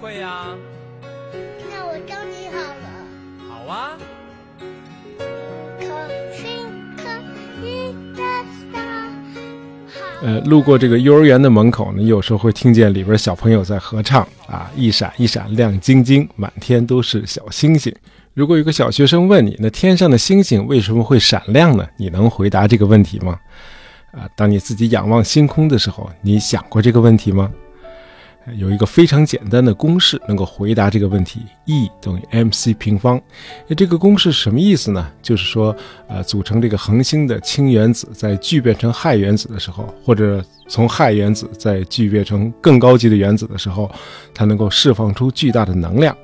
会呀？那我教你好了。好啊。呃，路过这个幼儿园的门口呢，有时候会听见里边小朋友在合唱啊，一闪一闪亮晶晶，满天都是小星星。如果有个小学生问你，那天上的星星为什么会闪亮呢？你能回答这个问题吗？啊，当你自己仰望星空的时候，你想过这个问题吗？有一个非常简单的公式能够回答这个问题：E 等于 mc 平方。那这个公式什么意思呢？就是说，呃，组成这个恒星的氢原子在聚变成氦原子的时候，或者从氦原子再聚变成更高级的原子的时候，它能够释放出巨大的能量。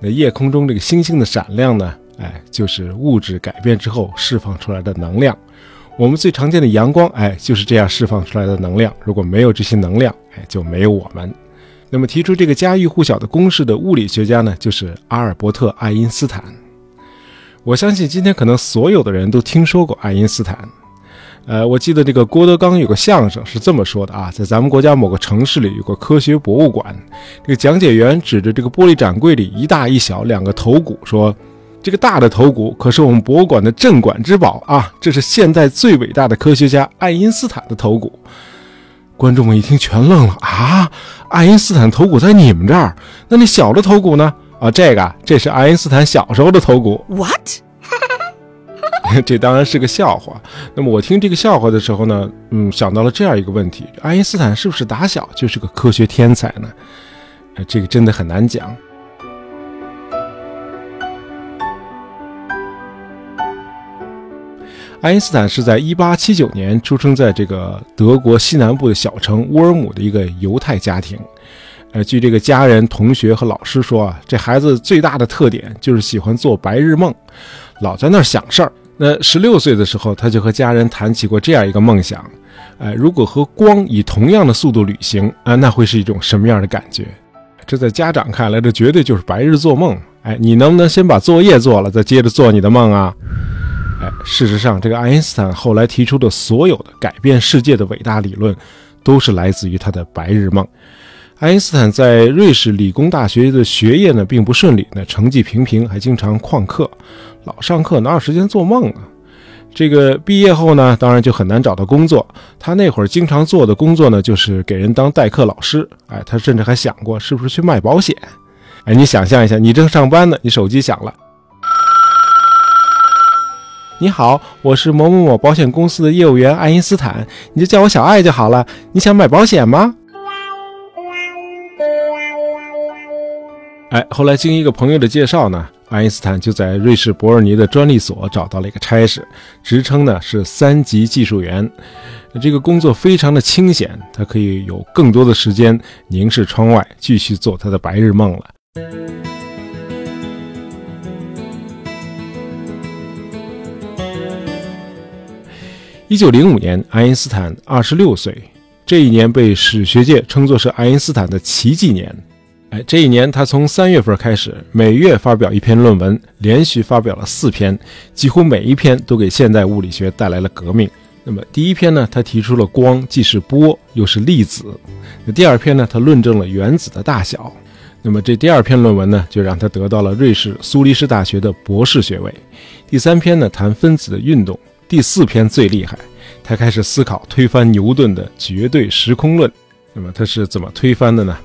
那夜空中这个星星的闪亮呢？哎，就是物质改变之后释放出来的能量。我们最常见的阳光，哎，就是这样释放出来的能量。如果没有这些能量，哎，就没有我们。那么提出这个家喻户晓的公式的物理学家呢，就是阿尔伯特·爱因斯坦。我相信今天可能所有的人都听说过爱因斯坦。呃，我记得这个郭德纲有个相声是这么说的啊，在咱们国家某个城市里有个科学博物馆，这个讲解员指着这个玻璃展柜里一大一小两个头骨说：“这个大的头骨可是我们博物馆的镇馆之宝啊，这是现代最伟大的科学家爱因斯坦的头骨。”观众们一听全愣了啊！爱因斯坦头骨在你们这儿？那那小的头骨呢？啊，这个这是爱因斯坦小时候的头骨。What？这当然是个笑话。那么我听这个笑话的时候呢，嗯，想到了这样一个问题：爱因斯坦是不是打小就是个科学天才呢？呃，这个真的很难讲。爱因斯坦是在1879年出生在这个德国西南部的小城乌尔姆的一个犹太家庭。呃，据这个家人、同学和老师说啊，这孩子最大的特点就是喜欢做白日梦，老在那儿想事儿。那十六岁的时候，他就和家人谈起过这样一个梦想：，呃，如果和光以同样的速度旅行，啊，那会是一种什么样的感觉？这在家长看来，这绝对就是白日做梦。哎，你能不能先把作业做了，再接着做你的梦啊？哎，事实上，这个爱因斯坦后来提出的所有的改变世界的伟大理论，都是来自于他的白日梦。爱因斯坦在瑞士理工大学的学业呢，并不顺利，那成绩平平，还经常旷课，老上课哪有时间做梦啊？这个毕业后呢，当然就很难找到工作。他那会儿经常做的工作呢，就是给人当代课老师。哎，他甚至还想过是不是去卖保险。哎，你想象一下，你正上班呢，你手机响了。你好，我是某某某保险公司的业务员爱因斯坦，你就叫我小爱就好了。你想买保险吗？哎，后来经一个朋友的介绍呢，爱因斯坦就在瑞士伯尔尼的专利所找到了一个差事，职称呢是三级技术员。这个工作非常的清闲，他可以有更多的时间凝视窗外，继续做他的白日梦了。一九零五年，爱因斯坦二十六岁。这一年被史学界称作是爱因斯坦的奇迹年。哎，这一年他从三月份开始，每月发表一篇论文，连续发表了四篇，几乎每一篇都给现代物理学带来了革命。那么第一篇呢，他提出了光既是波又是粒子。那第二篇呢，他论证了原子的大小。那么这第二篇论文呢，就让他得到了瑞士苏黎世大学的博士学位。第三篇呢，谈分子的运动。第四篇最厉害，他开始思考推翻牛顿的绝对时空论。那么他是怎么推翻的呢？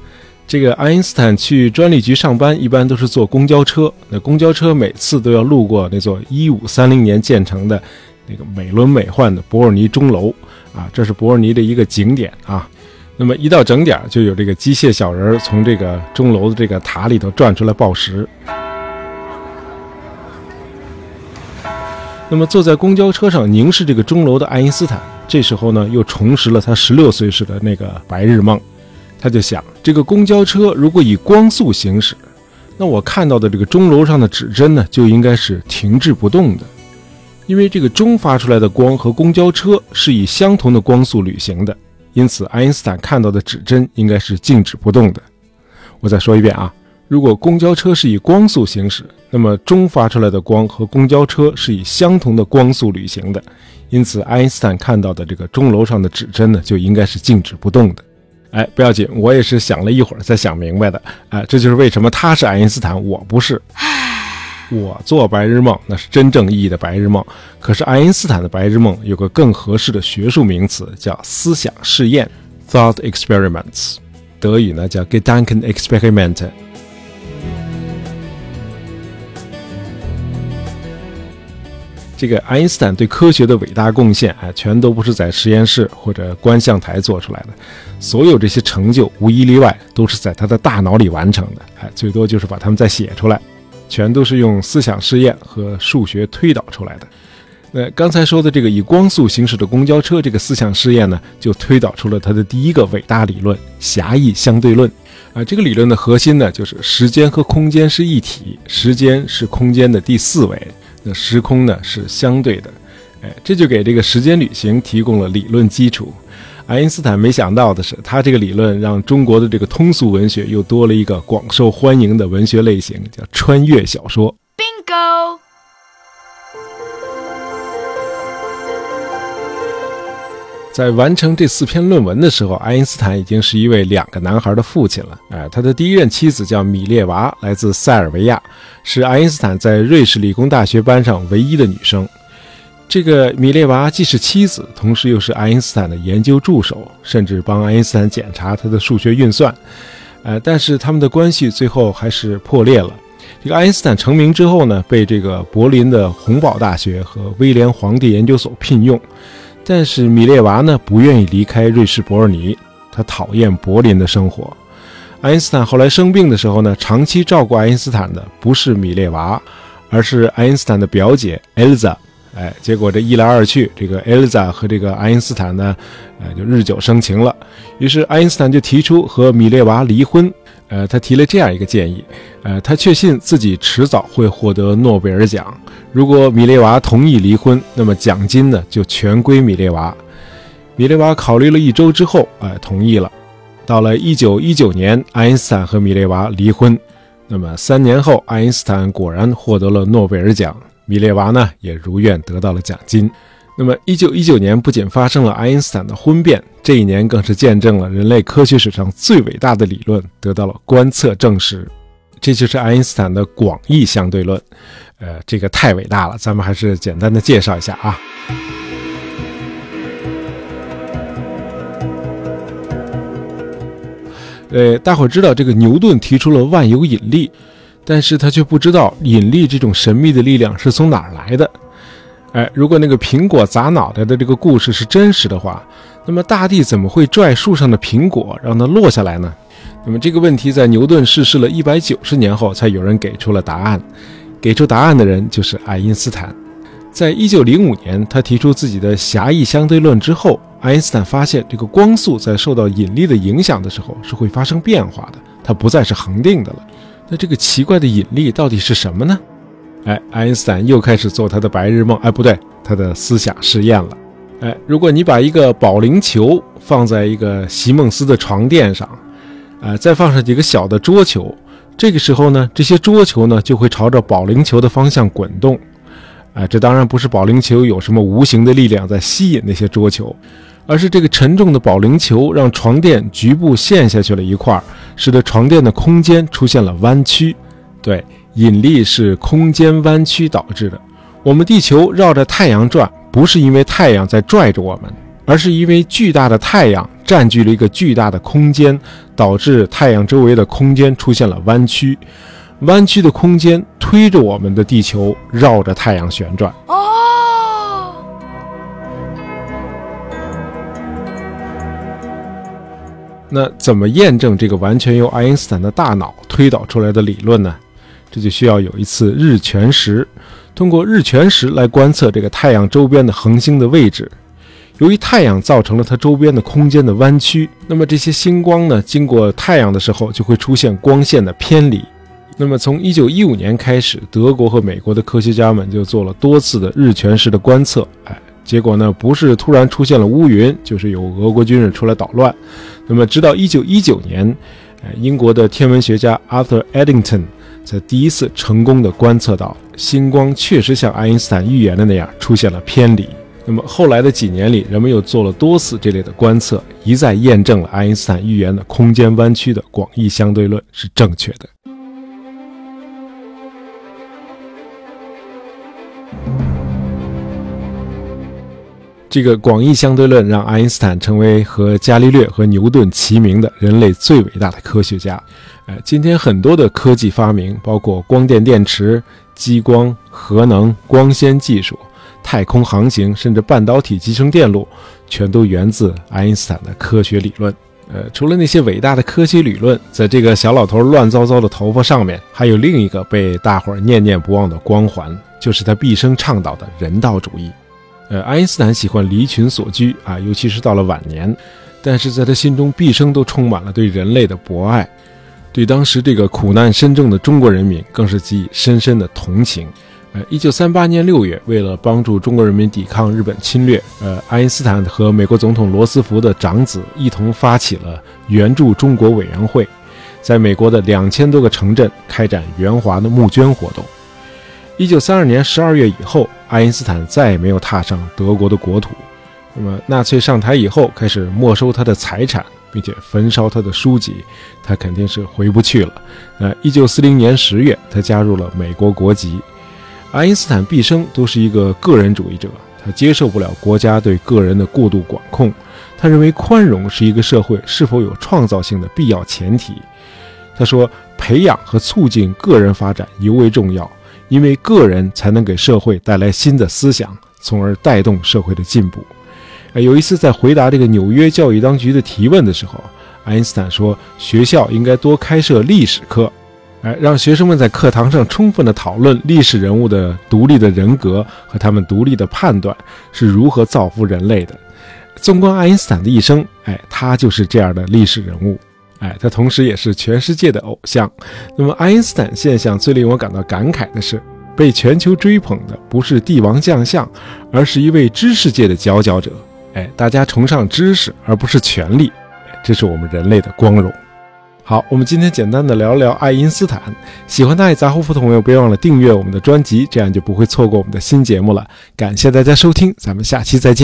这个爱因斯坦去专利局上班，一般都是坐公交车。那公交车每次都要路过那座1530年建成的那个美轮美奂的伯尔尼钟楼啊，这是伯尔尼的一个景点啊。那么一到整点，就有这个机械小人从这个钟楼的这个塔里头转出来报时。那么坐在公交车上凝视这个钟楼的爱因斯坦，这时候呢又重拾了他十六岁时的那个白日梦。他就想，这个公交车如果以光速行驶，那我看到的这个钟楼上的指针呢就应该是停滞不动的，因为这个钟发出来的光和公交车是以相同的光速旅行的，因此爱因斯坦看到的指针应该是静止不动的。我再说一遍啊。如果公交车是以光速行驶，那么钟发出来的光和公交车是以相同的光速旅行的，因此爱因斯坦看到的这个钟楼上的指针呢，就应该是静止不动的。哎，不要紧，我也是想了一会儿才想明白的。哎，这就是为什么他是爱因斯坦，我不是。我做白日梦那是真正意义的白日梦，可是爱因斯坦的白日梦有个更合适的学术名词，叫思想试验 （thought experiments），德语呢叫 Gedankenexperiment。这个爱因斯坦对科学的伟大贡献，哎，全都不是在实验室或者观象台做出来的，所有这些成就无一例外都是在他的大脑里完成的，哎，最多就是把它们再写出来，全都是用思想试验和数学推导出来的。那刚才说的这个以光速行驶的公交车这个思想试验呢，就推导出了他的第一个伟大理论——狭义相对论。啊，这个理论的核心呢，就是时间和空间是一体，时间是空间的第四维。那时空呢是相对的，哎，这就给这个时间旅行提供了理论基础。爱因斯坦没想到的是，他这个理论让中国的这个通俗文学又多了一个广受欢迎的文学类型，叫穿越小说。Bingo。在完成这四篇论文的时候，爱因斯坦已经是一位两个男孩的父亲了。哎，他的第一任妻子叫米列娃，来自塞尔维亚，是爱因斯坦在瑞士理工大学班上唯一的女生。这个米列娃既是妻子，同时又是爱因斯坦的研究助手，甚至帮爱因斯坦检查他的数学运算。呃，但是他们的关系最后还是破裂了。这个爱因斯坦成名之后呢，被这个柏林的洪堡大学和威廉皇帝研究所聘用。但是米列娃呢不愿意离开瑞士伯尔尼，他讨厌柏林的生活。爱因斯坦后来生病的时候呢，长期照顾爱因斯坦的不是米列娃，而是爱因斯坦的表姐 Elza。哎，结果这一来二去，这个 Elza 和这个爱因斯坦呢，呃，就日久生情了。于是爱因斯坦就提出和米列娃离婚。呃，他提了这样一个建议，呃，他确信自己迟早会获得诺贝尔奖。如果米列娃同意离婚，那么奖金呢就全归米列娃。米列娃考虑了一周之后，哎，同意了。到了一九一九年，爱因斯坦和米列娃离婚。那么三年后，爱因斯坦果然获得了诺贝尔奖，米列娃呢也如愿得到了奖金。那么，一九一九年不仅发生了爱因斯坦的婚变，这一年更是见证了人类科学史上最伟大的理论得到了观测证实。这就是爱因斯坦的广义相对论。呃，这个太伟大了，咱们还是简单的介绍一下啊。呃，大伙知道这个牛顿提出了万有引力，但是他却不知道引力这种神秘的力量是从哪儿来的。哎，如果那个苹果砸脑袋的这个故事是真实的话，那么大地怎么会拽树上的苹果让它落下来呢？那么这个问题在牛顿逝世了一百九十年后，才有人给出了答案。给出答案的人就是爱因斯坦。在一九零五年，他提出自己的狭义相对论之后，爱因斯坦发现这个光速在受到引力的影响的时候是会发生变化的，它不再是恒定的了。那这个奇怪的引力到底是什么呢？哎，爱因斯坦又开始做他的白日梦。哎，不对，他的思想试验了。哎，如果你把一个保龄球放在一个席梦思的床垫上，呃，再放上几个小的桌球，这个时候呢，这些桌球呢就会朝着保龄球的方向滚动。哎，这当然不是保龄球有什么无形的力量在吸引那些桌球，而是这个沉重的保龄球让床垫局部陷下去了一块，使得床垫的空间出现了弯曲。对。引力是空间弯曲导致的。我们地球绕着太阳转，不是因为太阳在拽着我们，而是因为巨大的太阳占据了一个巨大的空间，导致太阳周围的空间出现了弯曲。弯曲的空间推着我们的地球绕着太阳旋转。哦。那怎么验证这个完全由爱因斯坦的大脑推导出来的理论呢？这就需要有一次日全食，通过日全食来观测这个太阳周边的恒星的位置。由于太阳造成了它周边的空间的弯曲，那么这些星光呢，经过太阳的时候就会出现光线的偏离。那么从1915年开始，德国和美国的科学家们就做了多次的日全食的观测。哎，结果呢，不是突然出现了乌云，就是有俄国军人出来捣乱。那么直到1919年，呃，英国的天文学家 Arthur Eddington。才第一次成功的观测到星光确实像爱因斯坦预言的那样出现了偏离。那么后来的几年里，人们又做了多次这类的观测，一再验证了爱因斯坦预言的空间弯曲的广义相对论是正确的。这个广义相对论让爱因斯坦成为和伽利略和牛顿齐名的人类最伟大的科学家。呃，今天很多的科技发明，包括光电电池、激光、核能、光纤技术、太空航行，甚至半导体集成电路，全都源自爱因斯坦的科学理论。呃，除了那些伟大的科学理论，在这个小老头乱糟糟的头发上面，还有另一个被大伙儿念念不忘的光环，就是他毕生倡导的人道主义。呃，爱因斯坦喜欢离群索居啊，尤其是到了晚年，但是在他心中毕生都充满了对人类的博爱，对当时这个苦难深重的中国人民更是给予深深的同情。呃，一九三八年六月，为了帮助中国人民抵抗日本侵略，呃，爱因斯坦和美国总统罗斯福的长子一同发起了援助中国委员会，在美国的两千多个城镇开展援华的募捐活动。一九三二年十二月以后，爱因斯坦再也没有踏上德国的国土。那么，纳粹上台以后，开始没收他的财产，并且焚烧他的书籍，他肯定是回不去了。呃，一九四零年十月，他加入了美国国籍。爱因斯坦毕生都是一个个人主义者，他接受不了国家对个人的过度管控。他认为宽容是一个社会是否有创造性的必要前提。他说，培养和促进个人发展尤为重要。因为个人才能给社会带来新的思想，从而带动社会的进步。哎，有一次在回答这个纽约教育当局的提问的时候，爱因斯坦说，学校应该多开设历史课，哎，让学生们在课堂上充分的讨论历史人物的独立的人格和他们独立的判断是如何造福人类的。纵观爱因斯坦的一生，哎，他就是这样的历史人物。哎，他同时也是全世界的偶像。那么，爱因斯坦现象最令我感到感慨的是，被全球追捧的不是帝王将相，而是一位知识界的佼佼者。哎，大家崇尚知识而不是权力，这是我们人类的光荣。好，我们今天简单的聊聊爱因斯坦。喜欢大爱杂货铺的朋友，别忘了订阅我们的专辑，这样就不会错过我们的新节目了。感谢大家收听，咱们下期再见。